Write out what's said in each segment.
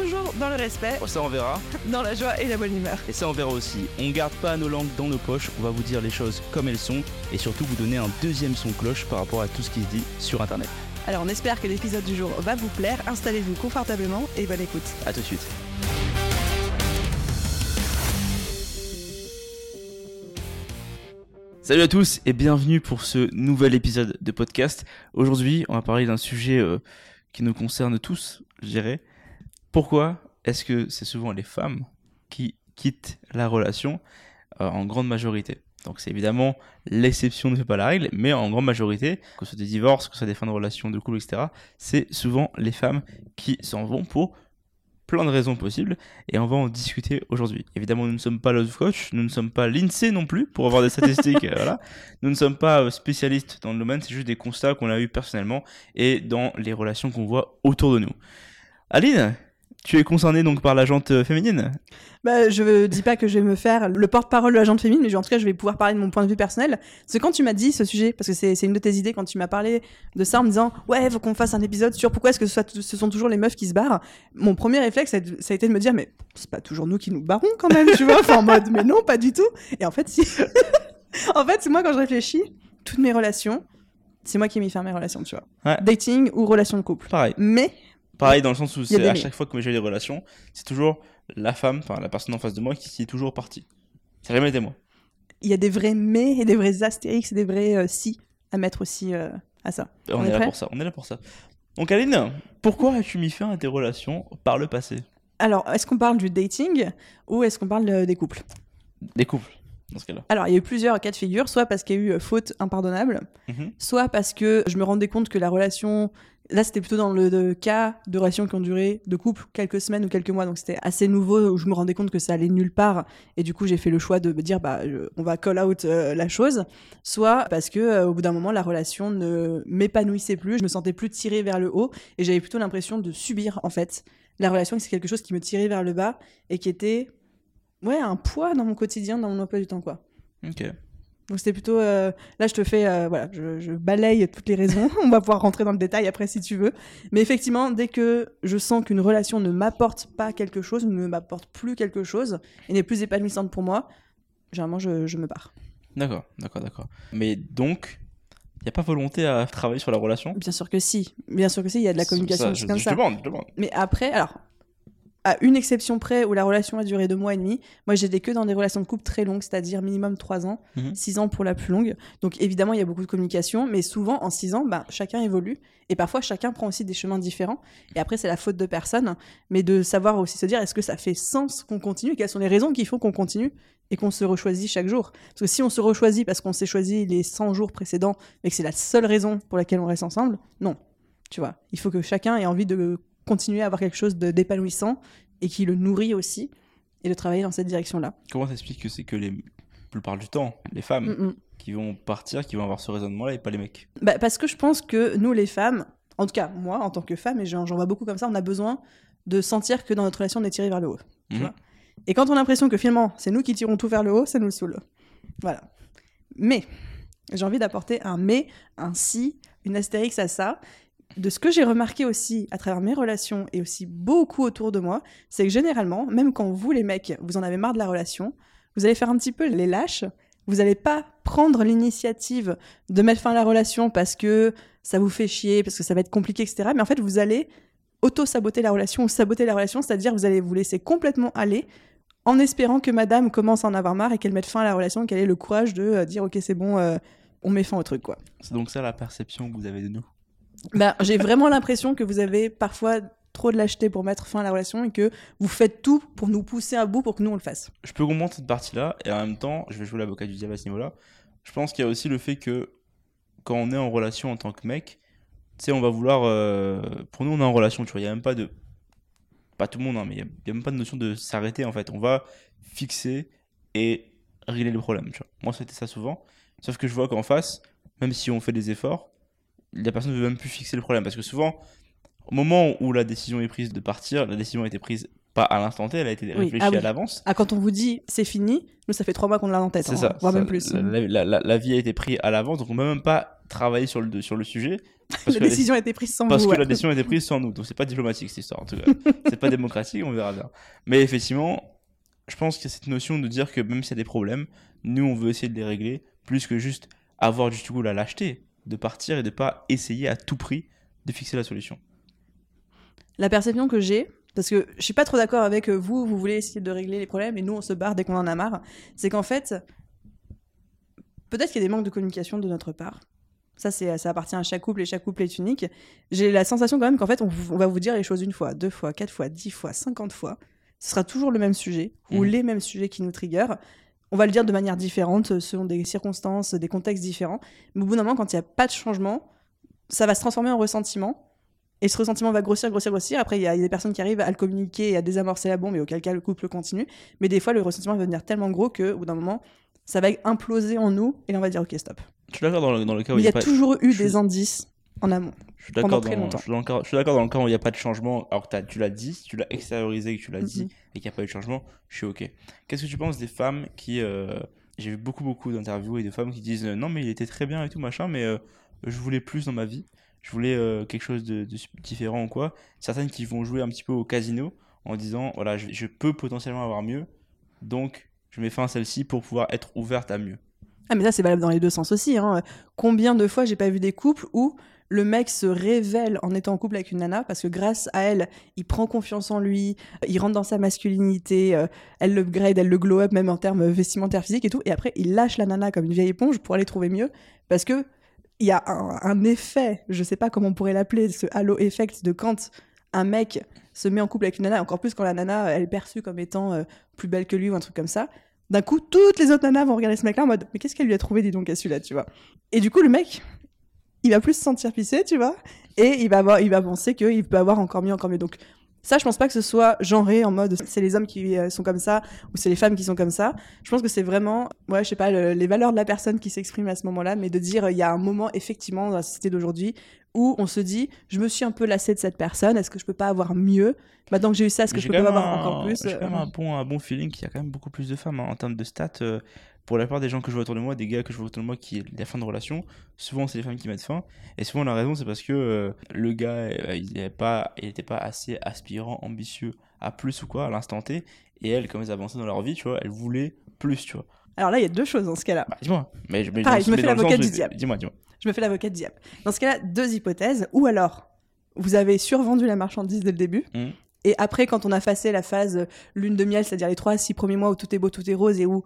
toujours dans le respect, Oh, ça on verra. dans la joie et la bonne humeur. Et ça on verra aussi. On garde pas nos langues dans nos poches, on va vous dire les choses comme elles sont et surtout vous donner un deuxième son cloche par rapport à tout ce qui se dit sur internet. Alors on espère que l'épisode du jour va vous plaire, installez-vous confortablement et bonne écoute. A tout de suite. Salut à tous et bienvenue pour ce nouvel épisode de podcast. Aujourd'hui, on va parler d'un sujet euh, qui nous concerne tous, je dirais. Pourquoi est-ce que c'est souvent les femmes qui quittent la relation euh, en grande majorité? Donc c'est évidemment l'exception ne fait pas la règle, mais en grande majorité, que ce soit des divorces, que ce soit des fins de relations, de couple, etc., c'est souvent les femmes qui s'en vont pour plein de raisons possibles et on va en discuter aujourd'hui. Évidemment, nous ne sommes pas love coach, nous ne sommes pas l'INSEE non plus pour avoir des statistiques, euh, voilà. Nous ne sommes pas euh, spécialistes dans le domaine, c'est juste des constats qu'on a eu personnellement et dans les relations qu'on voit autour de nous. Aline, tu es concernée donc par la jante euh, féminine? Bah, je dis pas que je vais me faire le porte-parole de la féminine, mais en tout cas, je vais pouvoir parler de mon point de vue personnel. Que quand tu m'as dit ce sujet, parce que c'est c'est une de tes idées, quand tu m'as parlé de ça en me disant, ouais, faut qu'on fasse un épisode sur pourquoi est-ce que ce, soit- ce sont toujours les meufs qui se barrent, mon premier réflexe, ça a ça a été de me dire, mais c'est pas toujours nous qui nous barrons quand même, tu vois, enfin en mode, mais non, pas du tout. Et en fait, si. en fait, c'est moi quand je réfléchis, toutes mes relations, c'est moi qui ai mis fin à mes relations, tu vois. Ouais. Dating ou relation de couple. Pareil. Mais, Pareil dans le sens où c'est à chaque fois que j'ai des relations, c'est toujours la femme, enfin la personne en face de moi qui, qui est toujours partie. Ça n'a jamais été moi. il y a des vrais mais et des vrais astérix et des vrais euh, si à mettre aussi euh, à ça. On, On est, est là pour ça, on est là pour ça. Donc Aline, pourquoi as-tu mis fin à tes relations par le passé? Alors, est-ce qu'on parle du dating ou est-ce qu'on parle euh, des couples? Des couples, dans ce cas-là. Alors, il y a eu plusieurs cas de figure, soit parce qu'il y a eu faute impardonnable, Mhm. soit parce que je me rendais compte que la relation, là c'était plutôt dans le cas de relations qui ont duré de couple quelques semaines ou quelques mois, donc c'était assez nouveau où je me rendais compte que ça allait nulle part et du coup j'ai fait le choix de me dire bah on va call out euh, la chose, soit parce que euh, au bout d'un moment la relation ne m'épanouissait plus, je me sentais plus tirée vers le haut et j'avais plutôt l'impression de subir en fait la relation, c'est quelque chose qui me tirait vers le bas et qui était ouais un poids dans mon quotidien, dans mon emploi du temps quoi. Ok. Donc c'était plutôt euh, là je te fais euh, voilà je, je balaye toutes les raisons. On va pouvoir rentrer dans le détail après si tu veux. Mais effectivement dès que je sens qu'une relation ne m'apporte pas quelque chose ne m'apporte plus quelque chose et n'est plus épanouissante pour moi généralement je, je me barre. D'accord, d'accord, d'accord. Mais donc, il n'y a pas volonté à travailler sur la relation? Bien sûr que si. Bien sûr que si il y a de la communication Ça, je, comme je ça. demande, je demande. mais après alors à une exception près où la relation a duré deux mois et demi, moi j'étais que dans des relations de couple très longues, c'est-à-dire minimum trois ans, Mhm. six ans pour la plus longue. Donc évidemment il y a beaucoup de communication, mais souvent en six ans, bah, chacun évolue et parfois chacun prend aussi des chemins différents. Et après c'est la faute de personne, mais de savoir aussi se dire est-ce que ça fait sens qu'on continue, quelles sont les raisons qu'il faut qu'on continue et qu'on se rechoisit chaque jour? Parce que si on se rechoisit parce qu'on s'est choisi les 100 jours précédents, mais que c'est la seule raison pour laquelle on reste ensemble, non. Tu vois, il faut que chacun ait envie de continuer à avoir quelque chose d'épanouissant et qui le nourrit aussi et de travailler dans cette direction-là. Comment t'expliques que c'est que les, la plupart du temps, les femmes Mm, mm. qui vont partir, qui vont avoir ce raisonnement-là et pas les mecs? Bah, parce que je pense que nous, les femmes, en tout cas moi, en tant que femme, et j'en vois beaucoup comme ça, on a besoin de sentir que dans notre relation, on est tiré vers le haut. tu Mhm. vois. Et quand on a l'impression que finalement, c'est nous qui tirons tout vers le haut, ça nous saoule. Voilà. Mais, j'ai envie d'apporter un mais, un si, une astérix à ça. De ce que j'ai remarqué aussi à travers mes relations et aussi beaucoup autour de moi, c'est que généralement, même quand vous, les mecs, vous en avez marre de la relation, vous allez faire un petit peu les lâches. Vous n'allez pas prendre l'initiative de mettre fin à la relation parce que ça vous fait chier, parce que ça va être compliqué, etc. Mais en fait, vous allez auto-saboter la relation ou saboter la relation, c'est-à-dire vous allez vous laisser complètement aller en espérant que madame commence à en avoir marre et qu'elle mette fin à la relation, qu'elle ait le courage de euh, dire ok c'est bon, euh, on met fin au truc quoi. C'est donc ça la perception que vous avez de nous? Ben, j'ai vraiment l'impression que vous avez parfois trop de lâcheté pour mettre fin à la relation et que vous faites tout pour nous pousser à bout pour que nous on le fasse. Je peux comprendre cette partie-là, et en même temps, je vais jouer l'avocat du diable à ce niveau-là. Je pense qu'il y a aussi le fait que quand on est en relation en tant que mec, tu sais, on va vouloir. euh, Pour nous, on est en relation, tu vois, il n'y a même pas de. Pas tout le monde, hein, mais il n'y a, a même pas de notion de s'arrêter en fait. On va fixer et régler le problème, tu vois. Moi, c'était ça souvent. Sauf que je vois qu'en face, même si on fait des efforts, la personne ne veut même plus fixer le problème. Parce que souvent, au moment où la décision est prise de partir, la décision a été prise pas à l'instant T, elle a été Oui, réfléchie ah oui. à l'avance. Ah, quand on vous dit c'est fini, nous ça fait trois mois qu'on l'a en tête, C'est hein, ça. voire ça, même plus. La, la- la- la vie a été prise à l'avance, donc on ne peut même pas travailler sur le, sur le sujet. Parce la que décision a été prise sans Parce vous. que ouais. la décision a été prise sans nous. Donc c'est pas diplomatique cette histoire en tout cas. c'est pas démocratique, on verra bien. Mais effectivement, je pense qu'il y a cette notion de dire que même s'il y a des problèmes, nous on veut essayer de les régler plus que juste avoir du tout la lâcheté de partir et de pas essayer à tout prix de fixer la solution. La perception que j'ai, parce que je suis pas trop d'accord avec euh, vous, vous voulez essayer de régler les problèmes et nous on se barre dès qu'on en a marre, c'est qu'en fait, peut-être qu'il y a des manques de communication de notre part. Ça, c'est, ça appartient à chaque couple et chaque couple est unique. J'ai la sensation quand même qu'en fait, on, va vous dire les choses une fois, deux fois, quatre fois, dix fois, cinquante fois. Ce sera toujours le même sujet ou Mhm. les mêmes sujets qui nous triggerent. On va le dire de manière différente, selon des circonstances, des contextes différents. Mais au bout d'un moment, quand il n'y a pas de changement, ça va se transformer en ressentiment. Et ce ressentiment va grossir, grossir, grossir. Après, il y, a il y a des personnes qui arrivent à le communiquer et à désamorcer la bombe, et auquel cas le couple continue. Mais des fois, le ressentiment va devenir tellement gros que, au bout d'un moment, ça va imploser en nous, et là, on va dire, ok, stop. Je suis d'accord dans le, dans le cas où il y a pas- toujours eu je suis- des indices en amont. Je suis d'accord dans, je suis je suis d'accord dans le cas où il n'y a pas de changement, alors que t'as- tu l'as dit, tu l'as extériorisé, que tu l'as dit, Mhm. et qu'il n'y a pas eu de changement, je suis ok. Qu'est-ce que tu penses des femmes qui. euh, J'ai vu beaucoup, beaucoup d'interviews et de femmes qui disent euh, Non, mais il était très bien et tout, machin, mais euh, je voulais plus dans ma vie, je voulais euh, quelque chose de, de différent ou quoi. Certaines qui vont jouer un petit peu au casino en disant Voilà, je, je peux potentiellement avoir mieux, donc je mets fin à celle-ci pour pouvoir être ouverte à mieux. Ah, mais ça, c'est valable dans les deux sens aussi. Hein. Combien de fois j'ai pas vu des couples où le mec se révèle en étant en couple avec une nana parce que grâce à elle, il prend confiance en lui, il rentre dans sa masculinité, euh, elle le grade, elle le glow up même en termes vestimentaires physiques et tout. Et après, il lâche la nana comme une vieille éponge pour aller trouver mieux parce que il y a un, un effet, je sais pas comment on pourrait l'appeler, ce halo effect de quand un mec se met en couple avec une nana, encore plus quand la nana elle est perçue comme étant euh, plus belle que lui ou un truc comme ça. D'un coup, toutes les autres nanas vont regarder ce mec-là en mode Mais qu'est-ce qu'elle lui a trouvé, dis donc, à celui-là, tu vois Et du coup, le mec, il va plus se sentir pissé, tu vois Et il va, avoir, il va penser qu'il peut avoir encore mieux, encore mieux. Donc, ça, je pense pas que ce soit genré en mode c'est les hommes qui euh, sont comme ça ou c'est les femmes qui sont comme ça. Je pense que c'est vraiment, ouais, je sais pas, le- les valeurs de la personne qui s'expriment à ce moment-là, mais de dire, euh, il y a un moment, effectivement, dans la société d'aujourd'hui, où on se dit, je me suis un peu lassé de cette personne, est-ce que je peux pas avoir mieux? Maintenant que j'ai eu ça, est-ce que je peux pas avoir un- encore plus J'ai quand même Euh, un bon, un bon feeling qu'il y a quand même beaucoup plus de femmes hein, en termes de stats. euh, pour la plupart des gens que je vois autour de moi, des gars que je vois autour de moi qui la fin de relation, souvent c'est les femmes qui mettent fin. Et souvent la raison c'est parce que euh, le gars, euh, il n'était pas, il était pas assez aspirant, ambitieux à plus ou quoi à l'instant T. Et elles, comme elles avançaient dans leur vie, tu vois, elles voulaient plus, tu vois. Alors là, il y a deux choses dans ce cas-là. Bah, dis-moi. Mais, mais Pareil, dans- je me fais l'avocat du diable. Dis-moi, dis-moi. Je me fais l'avocat de diable. Dans ce cas-là, deux hypothèses. Ou alors, vous avez survendu la marchandise dès le début. Mhm. Et après, quand on a passé la phase euh, lune de miel, c'est-à-dire les trois six premiers mois où tout est beau, tout est rose et où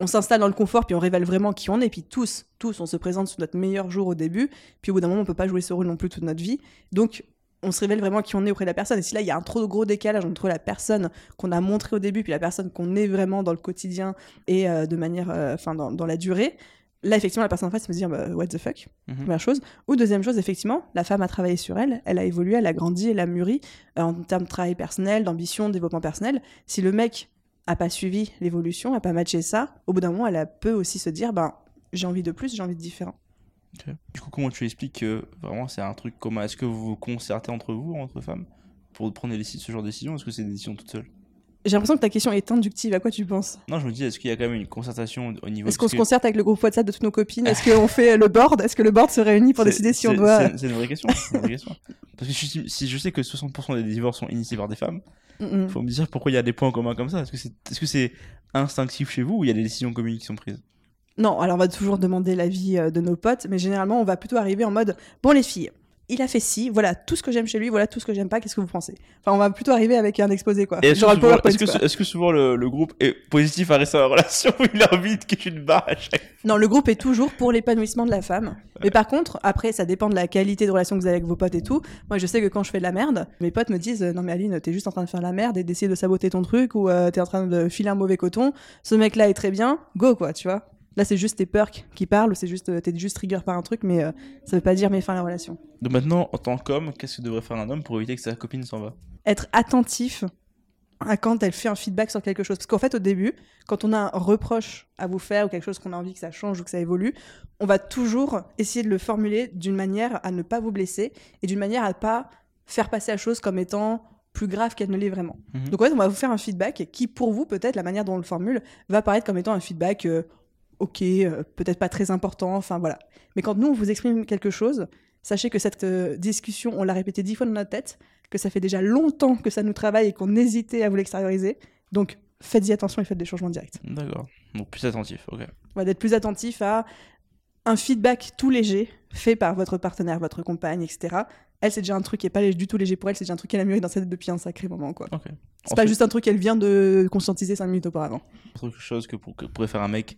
on s'installe dans le confort, puis on révèle vraiment qui on est, puis tous, tous, on se présente sous notre meilleur jour au début, puis au bout d'un moment, on peut pas jouer ce rôle non plus toute notre vie. Donc, on se révèle vraiment qui on est auprès de la personne. Et si là, il y a un trop gros décalage entre la personne qu'on a montrée au début, puis la personne qu'on est vraiment dans le quotidien et euh, de manière, euh, enfin, dans, dans la durée, là, effectivement, la personne en face se dire, bah, what the fuck? Mhm. Première chose. Ou deuxième chose, effectivement, la femme a travaillé sur elle, elle a évolué, elle a grandi, elle a mûri euh, en termes de travail personnel, d'ambition, de développement personnel. Si le mec a pas suivi l'évolution, a pas matché ça, au bout d'un moment, elle a- peut aussi se dire, ben, j'ai envie de plus, j'ai envie de différent. Du coup, comment tu expliques que vraiment c'est un truc commun? Est-ce que vous vous concertez entre vous, entre femmes, pour prendre ce genre de décision Est-ce que c'est des décisions toutes seules J'ai l'impression que ta question est inductive. À quoi tu penses? Non, je me dis, est-ce qu'il y a quand même une concertation au niveau Est-ce qu'on se concerte avec le groupe WhatsApp de toutes nos copines? Est-ce qu'on fait le board? Est-ce que le board se réunit pour décider si on doit C'est une vraie question. c'est une vraie question. Parce que si, si je sais que 60% des divorces sont initiés par des femmes, Mm, mm. faut me dire pourquoi il y a des points communs comme ça. Est-ce que c'est est -ce c'est instinctif chez vous ou il y a des décisions communes qui sont prises? Non, alors on va toujours demander l'avis euh, de nos potes, mais généralement on va plutôt arriver en mode bon les filles, il a fait ci, voilà tout ce que j'aime chez lui, voilà tout ce que j'aime pas, qu'est-ce que vous pensez? Enfin on va plutôt arriver avec un exposé quoi. Est-ce que, souvent, PowerPoint, est-ce que, quoi. est-ce que souvent le, le groupe est positif à rester dans la relation ou il invite que tu te barres à chaque Non, le groupe est toujours pour l'épanouissement de la femme. Mais par contre, après ça dépend de la qualité de relation que vous avez avec vos potes et tout. Moi je sais que quand je fais de la merde, mes potes me disent euh, non mais Aline t'es juste en train de faire de la merde et d'essayer de saboter ton truc ou euh, t'es en train de filer un mauvais coton. Ce mec là est très bien, go quoi, tu vois. Là c'est juste tes perks qui parlent ou c'est juste euh, t'es juste trigger par un truc, mais euh, ça veut pas dire mais fin à la relation. Donc maintenant, en tant qu'homme, qu'est-ce que devrait faire un homme pour éviter que sa copine s'en va? Être attentif à quand elle fait un feedback sur quelque chose. Parce qu'en fait, au début, quand on a un reproche à vous faire ou quelque chose qu'on a envie que ça change ou que ça évolue, on va toujours essayer de le formuler d'une manière à ne pas vous blesser et d'une manière à ne pas faire passer la chose comme étant plus grave qu'elle ne l'est vraiment. Mhm. Donc en fait, on va vous faire un feedback qui, pour vous, peut-être, la manière dont on le formule, va paraître comme étant un feedback euh, ok, euh, peut-être pas très important, enfin voilà. Mais quand nous, on vous exprime quelque chose, sachez que cette euh, discussion, on l'a répété dix fois dans notre tête, que ça fait déjà longtemps que ça nous travaille et qu'on hésitait à vous l'extérioriser. Donc faites-y attention et faites des changements directs. D'accord. Donc plus attentif, ok. Voilà, d'être plus attentif à un feedback tout léger fait par votre partenaire, votre compagne, etc. Elle, c'est déjà un truc qui est pas du tout léger pour elle, c'est déjà un truc qu'elle a mûri dans sa tête depuis un sacré moment, quoi. Ok. C'est pas juste un truc qu'elle vient de conscientiser cinq minutes auparavant. Autre chose que, pour- que pourrait faire un mec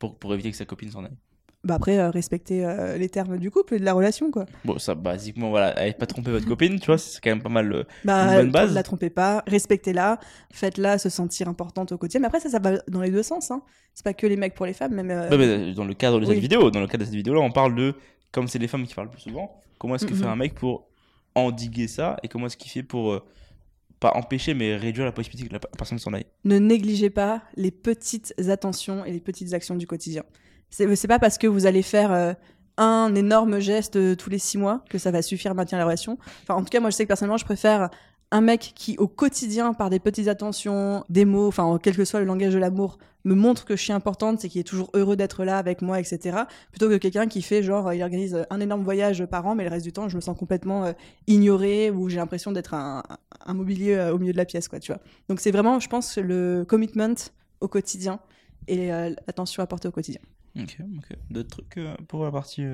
pour, pour éviter que sa copine s'en aille. Bah après, euh, respecter euh, les termes du couple et de la relation, quoi. Bon, ça, basiquement, voilà, allez pas tromper votre copine, tu vois, c'est quand même pas mal. euh, Bah, Une bonne base. Ne la trompez pas, respectez-la, faites-la se sentir importante au quotidien. Mais après, ça, ça va dans les deux sens. Hein. C'est pas que les mecs pour les femmes, même. euh, Ouais, mais dans le cadre de cette oui. vidéo, dans le cadre de cette vidéo-là, on parle de, comme c'est les femmes qui parlent le plus souvent, comment est-ce que fait un mec pour endiguer ça et comment est-ce qu'il fait pour, euh, pas empêcher, mais réduire la possibilité que la pe- personne s'en aille. Ne négligez pas les petites attentions et les petites actions du quotidien. C'est c'est pas parce que vous allez faire euh, un énorme geste euh, tous les six mois que ça va suffire à maintenir la relation. Enfin, en tout cas, moi, je sais que personnellement, je préfère un mec qui, au quotidien, par des petites attentions, des mots, enfin, quel que soit le langage de l'amour, me montre que je suis importante, c'est qu'il est toujours heureux d'être là avec moi, etc. Plutôt que quelqu'un qui fait genre, euh, il organise un énorme voyage par an, mais le reste du temps, je me sens complètement euh, ignorée ou j'ai l'impression d'être un, mobilier euh, au milieu de la pièce, quoi, tu vois. Donc c'est vraiment, je pense, le commitment au quotidien et euh, l'attention apportée au quotidien. Ok, ok. D'autres trucs euh, pour la partie.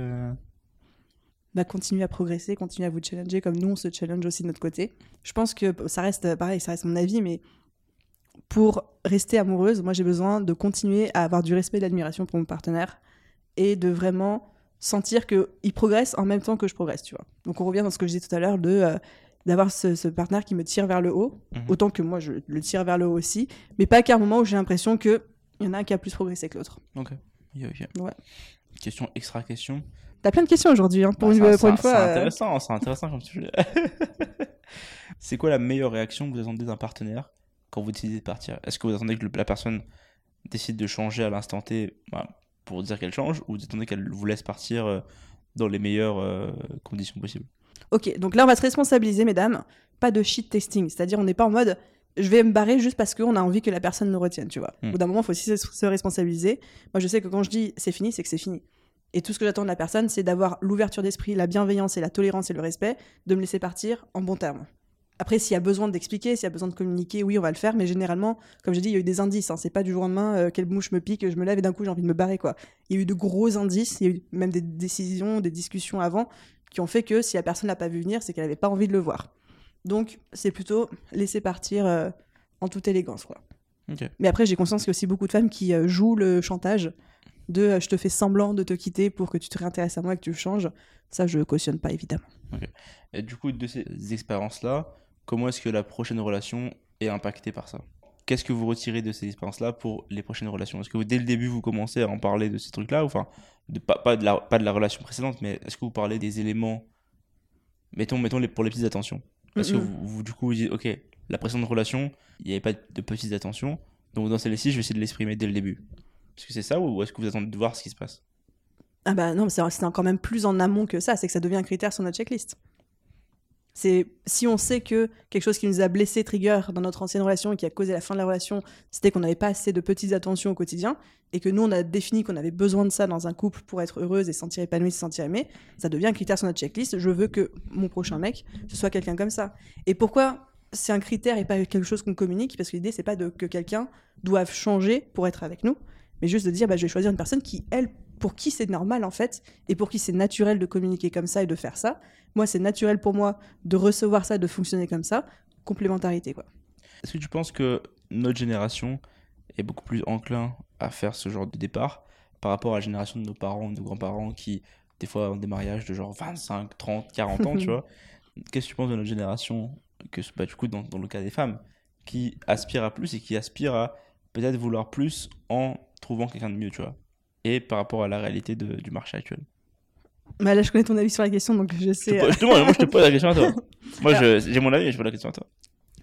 Bah, continuer à progresser, continuer à vous challenger comme nous on se challenge aussi de notre côté. Je pense que ça reste pareil, ça reste mon avis, mais pour rester amoureuse, moi j'ai besoin de continuer à avoir du respect et de l'admiration pour mon partenaire et de vraiment sentir qu'il progresse en même temps que je progresse, tu vois. Donc on revient dans ce que je disais tout à l'heure de euh, d'avoir ce, ce partenaire qui me tire vers le haut, Mhm. autant que moi je le tire vers le haut aussi, mais pas qu'à un moment où j'ai l'impression que il y en a un qui a plus progressé que l'autre. Ok. Ok, ok. Ouais. Question extra question. T'as plein de questions aujourd'hui, hein, pour, Bah, une, pour une fois. C'est euh, intéressant, c'est intéressant comme sujet. c'est quoi la meilleure réaction que vous attendez d'un partenaire quand vous décidez de partir? Est-ce que vous attendez que la personne décide de changer à l'instant T bah, pour dire qu'elle change ou vous attendez qu'elle vous laisse partir euh, dans les meilleures euh, conditions possibles? Ok, donc là on va se responsabiliser, mesdames. Pas de shit testing, c'est-à-dire on n'est pas en mode je vais me barrer juste parce qu'on a envie que la personne nous retienne, tu vois. Hmm. Au bout d'un moment, il faut aussi se responsabiliser. Moi, je sais que quand je dis c'est fini, c'est que c'est fini. Et tout ce que j'attends de la personne, c'est d'avoir l'ouverture d'esprit, la bienveillance et la tolérance et le respect, de me laisser partir en bons termes. Après, s'il y a besoin d'expliquer, s'il y a besoin de communiquer, oui, on va le faire, mais généralement, comme j'ai dit, il y a eu des indices. Hein. C'est pas du jour au lendemain, euh, quelle mouche me pique, je me lève et d'un coup j'ai envie de me barrer, quoi. Il y a eu de gros indices, il y a eu même des décisions, des discussions avant qui ont fait que si la personne l'a pas vu venir, c'est qu'elle avait pas envie de le voir. Donc, c'est plutôt laisser partir euh, en toute élégance, quoi. Mais après, j'ai conscience qu'il y a aussi beaucoup de femmes qui euh, jouent le chantage de euh, je te fais semblant de te quitter pour que tu te réintéresses à moi et que tu changes. Ça, je cautionne pas, évidemment. Et du coup, de ces expériences-là, comment est-ce que la prochaine relation est impactée par ça? Qu'est-ce que vous retirez de ces expériences-là pour les prochaines relations? Est-ce que vous, dès le début, vous commencez à en parler de ces trucs-là? Enfin, de, pas, pas, de la, pas de la relation précédente, mais est-ce que vous parlez des éléments Mettons, mettons les, pour les petites attentions? Est-ce que vous, vous, du coup, vous dites, ok, la précédente relation, il n'y avait pas de petites attentions, donc dans celle-ci, je vais essayer de l'exprimer dès le début Est-ce que c'est ça ou est-ce que vous attendez de voir ce qui se passe? Ah bah non, c'est encore même plus en amont que ça, c'est que ça devient un critère sur notre checklist. C'est si on sait que quelque chose qui nous a blessé, trigger dans notre ancienne relation et qui a causé la fin de la relation, c'était qu'on n'avait pas assez de petites attentions au quotidien et que nous on a défini qu'on avait besoin de ça dans un couple pour être heureuse et se sentir épanouie, se sentir aimée, ça devient un critère sur notre checklist. Je veux que mon prochain mec ce soit quelqu'un comme ça. Et pourquoi c'est un critère et pas quelque chose qu'on communique? Parce que l'idée c'est pas que quelqu'un doive changer pour être avec nous, mais juste de dire bah, je vais choisir une personne qui elle pour qui c'est normal en fait et pour qui c'est naturel de communiquer comme ça et de faire ça. Moi, c'est naturel pour moi de recevoir ça, de fonctionner comme ça. Complémentarité, quoi. Est-ce que tu penses que notre génération est beaucoup plus enclin à faire ce genre de départ par rapport à la génération de nos parents, de nos grands-parents qui, des fois, ont des mariages de genre 25, 30, 40 ans, tu vois? Qu'est-ce que tu penses de notre génération, que, bah, du coup, dans, dans le cas des femmes, qui aspire à plus et qui aspire à peut-être vouloir plus en trouvant quelqu'un de mieux, tu vois Et par rapport à la réalité de- du marché actuel. Bah, là, je connais ton avis sur la question, donc je sais. je te demande, moi, je te pose la question à toi. Moi, j'ai mon avis et je pose la question à toi.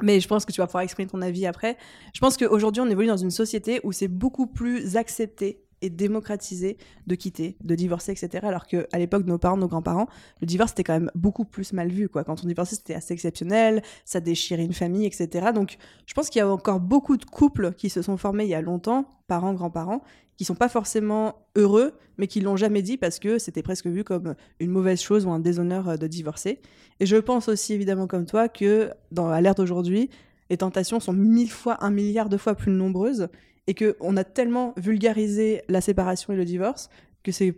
Mais je pense que tu vas pouvoir exprimer ton avis après. Je pense qu'aujourd'hui, on évolue dans une société où c'est beaucoup plus accepté et démocratisé de quitter, de divorcer, etc. Alors qu'à l'époque nos parents, nos grands-parents, le divorce était quand même beaucoup plus mal vu. Quand on divorçait, c'était assez exceptionnel, ça déchirait une famille, etc. Donc je pense qu'il y a encore beaucoup de couples qui se sont formés il y a longtemps, parents, grands-parents, qui sont pas forcément heureux, mais qui l'ont jamais dit parce que c'était presque vu comme une mauvaise chose ou un déshonneur euh, de divorcer. Et je pense aussi, évidemment, comme toi, que dans l'ère d'aujourd'hui, les tentations sont mille fois, un milliard de fois plus nombreuses et que on a tellement vulgarisé la séparation et le divorce que c'est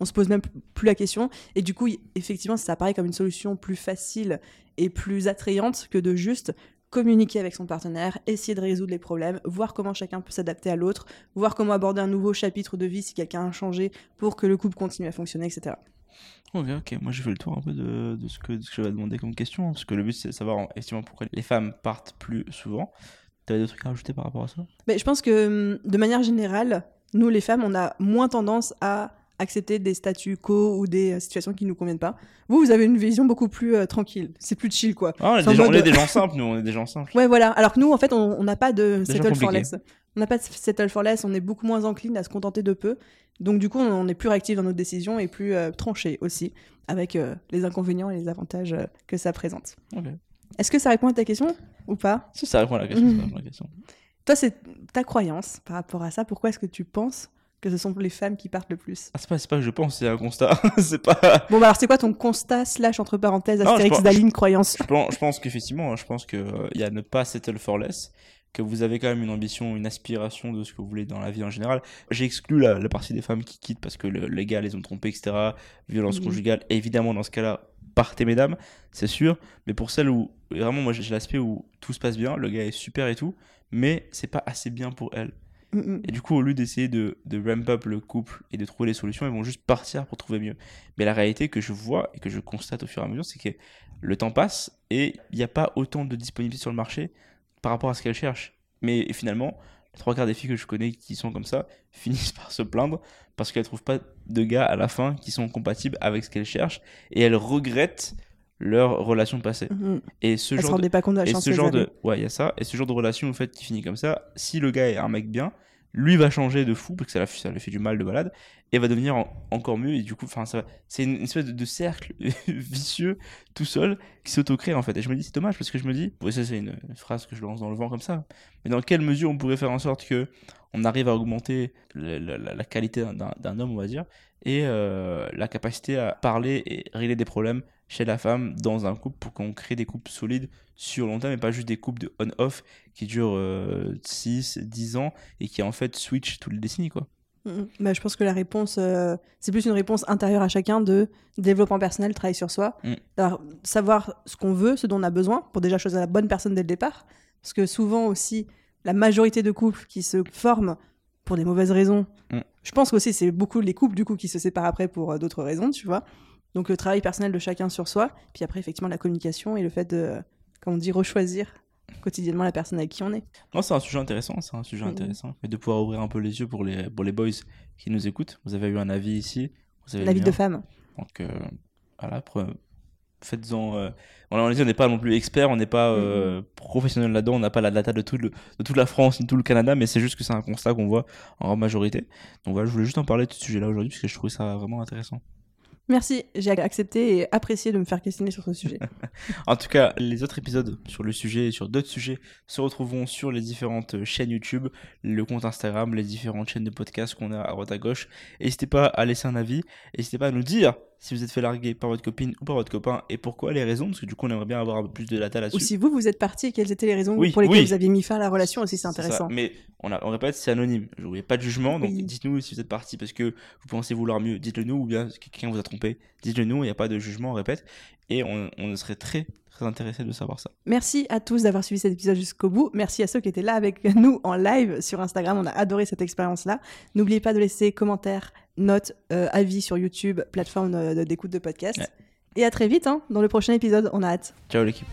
on se pose même plus la question et du coup effectivement ça apparaît comme une solution plus facile et plus attrayante que de juste communiquer avec son partenaire, essayer de résoudre les problèmes, voir comment chacun peut s'adapter à l'autre, voir comment aborder un nouveau chapitre de vie si quelqu'un a changé pour que le couple continue à fonctionner, etc. Ok, ok. Moi, j'ai fait le tour un peu de, ce, que, de ce que je vais demander comme question. Parce que le but, c'est de savoir effectivement pourquoi les femmes partent plus souvent. Tu avais d'autres trucs à rajouter par rapport à ça? Mais je pense que, de manière générale, nous, les femmes, on a moins tendance à accepter des statu quo ou des euh, situations qui nous conviennent pas. Vous, vous avez une vision beaucoup plus euh, tranquille. C'est plus chill, quoi. Ah, on, est des gens, on mode- est des gens simples, nous, on est des gens simples. Ouais, voilà. Alors que nous, en fait, on n'a pas de Des settle for less. On n'a pas de settle for less. On est beaucoup moins encline à se contenter de peu. Donc, du coup, on est plus réactif dans nos décisions et plus euh, tranché aussi, avec euh, les inconvénients et les avantages euh, que ça présente. Ok. Est-ce que ça répond à ta question ou pas? Si ça répond à la question, à la question. Toi, c'est ta croyance par rapport à ça. Pourquoi est-ce que tu penses que ce sont les femmes qui partent le plus? Ah, c'est pas, c'est pas que je pense, c'est un constat. c'est pas. Bon, bah alors, c'est quoi ton constat slash entre parenthèses Astérix Daline croyance? Je pense, je pense qu'effectivement, je pense qu'il y a ne pas settle for less, que vous avez quand même une ambition, une aspiration de ce que vous voulez dans la vie en général. J'ai exclu la, la partie des femmes qui quittent parce que le- les gars les ont trompés, etc. Violence Mhm. conjugale, évidemment, dans ce cas-là, partez, mesdames, c'est sûr. Mais pour celles où, vraiment, moi, j'ai l'aspect où tout se passe bien, le gars est super et tout, mais c'est pas assez bien pour elle. Mm, mm. Et du coup, au lieu d'essayer de, de ramp up le couple et de trouver les solutions, ils vont juste partir pour trouver mieux. Mais la réalité que je vois et que je constate au fur et à mesure, c'est que le temps passe et il n'y a pas autant de disponibilité sur le marché par rapport à ce qu'elles cherchent. Mais finalement, les trois quarts des filles que je connais qui sont comme ça finissent par se plaindre parce qu'elles trouvent pas de gars à la fin qui sont compatibles avec ce qu'elles cherchent et elles regrettent leur relation passée. Mm, mm. Et ce Elles se genre de... pas compte de la Et chance ce genre de, ouais, il y a ça. Et ce genre de relation, au fait, qui finit comme ça, si le gars est un mec bien, lui va changer de fou parce que ça, ça lui fait du mal de balade et va devenir en- encore mieux. Et du coup, enfin, ça, c'est une, espèce de, de cercle vicieux tout seul qui s'autocrée en fait. Et je me dis, c'est dommage parce que je me dis, ça c'est une, phrase que je lance dans le vent comme ça. Mais dans quelle mesure on pourrait faire en sorte que on arrive à augmenter la, la- la qualité d'un d'un homme, on va dire, et euh, la capacité à parler et régler des problèmes chez la femme dans un couple pour qu'on crée des couples solides sur long terme et pas juste des couples de on-off qui durent 6, 10 ans et qui en fait switch toutes les décennies quoi. Mm, Bah, je pense que la réponse, euh, c'est plus une réponse intérieure à chacun de développement personnel, travail sur soi, Mm. Alors, savoir ce qu'on veut, ce dont on a besoin, pour déjà choisir la bonne personne dès le départ. Parce que souvent aussi, la majorité de couples qui se forment pour des mauvaises raisons, Mm. je pense qu'aussi c'est beaucoup les couples du coup qui se séparent après pour euh, d'autres raisons, tu vois. Donc le travail personnel de chacun sur soi, puis après effectivement la communication et le fait de, comme on dit, rechoisir quotidiennement la personne avec qui on est. Non, c'est un sujet intéressant, c'est un sujet Mhm. intéressant. Et de pouvoir ouvrir un peu les yeux pour les, pour les boys qui nous écoutent. Vous avez eu un avis ici. Vous avez La le vie mien. de femme. Donc, euh, voilà, faites-en. euh, on n'est pas non plus expert, on n'est pas euh, professionnel là-dedans, on n'a pas la data de, tout le- de toute la France ni tout le Canada, mais c'est juste que c'est un constat qu'on voit en grande majorité. Donc voilà, je voulais juste en parler de ce sujet-là aujourd'hui parce que je trouvais ça vraiment intéressant. Merci, j'ai accepté et apprécié de me faire questionner sur ce sujet. En tout cas, les autres épisodes sur le sujet et sur d'autres sujets se retrouveront sur les différentes chaînes YouTube, le compte Instagram, les différentes chaînes de podcast qu'on a à droite à gauche. N'hésitez pas à laisser un avis, n'hésitez pas à nous dire si vous êtes fait larguer par votre copine ou par votre copain et pourquoi, les raisons, parce que du coup on aimerait bien avoir un peu plus de data Ou là-dessus. si vous, vous êtes parti et quelles étaient les raisons Oui, pour lesquelles oui. vous aviez mis fin à la relation aussi, c'est intéressant. Mais on, a, on répète, c'est anonyme. Il n'y a pas de jugement. Donc Oui. dites-nous si vous êtes parti parce que vous pensez vouloir mieux. Dites-le nous ou bien que quelqu'un vous a trompé. Dites-le nous. Il n'y a pas de jugement, on répète. Et on, on serait très, très intéressé de savoir ça. Merci à tous d'avoir suivi cet épisode jusqu'au bout. Merci à ceux qui étaient là avec nous en live sur Instagram. On a adoré cette expérience-là. N'oubliez pas de laisser commentaires, notes, euh, avis sur YouTube, plateforme euh, d'écoute de podcast. Ouais. Et à très vite hein, dans le prochain épisode. On a hâte. Ciao l'équipe.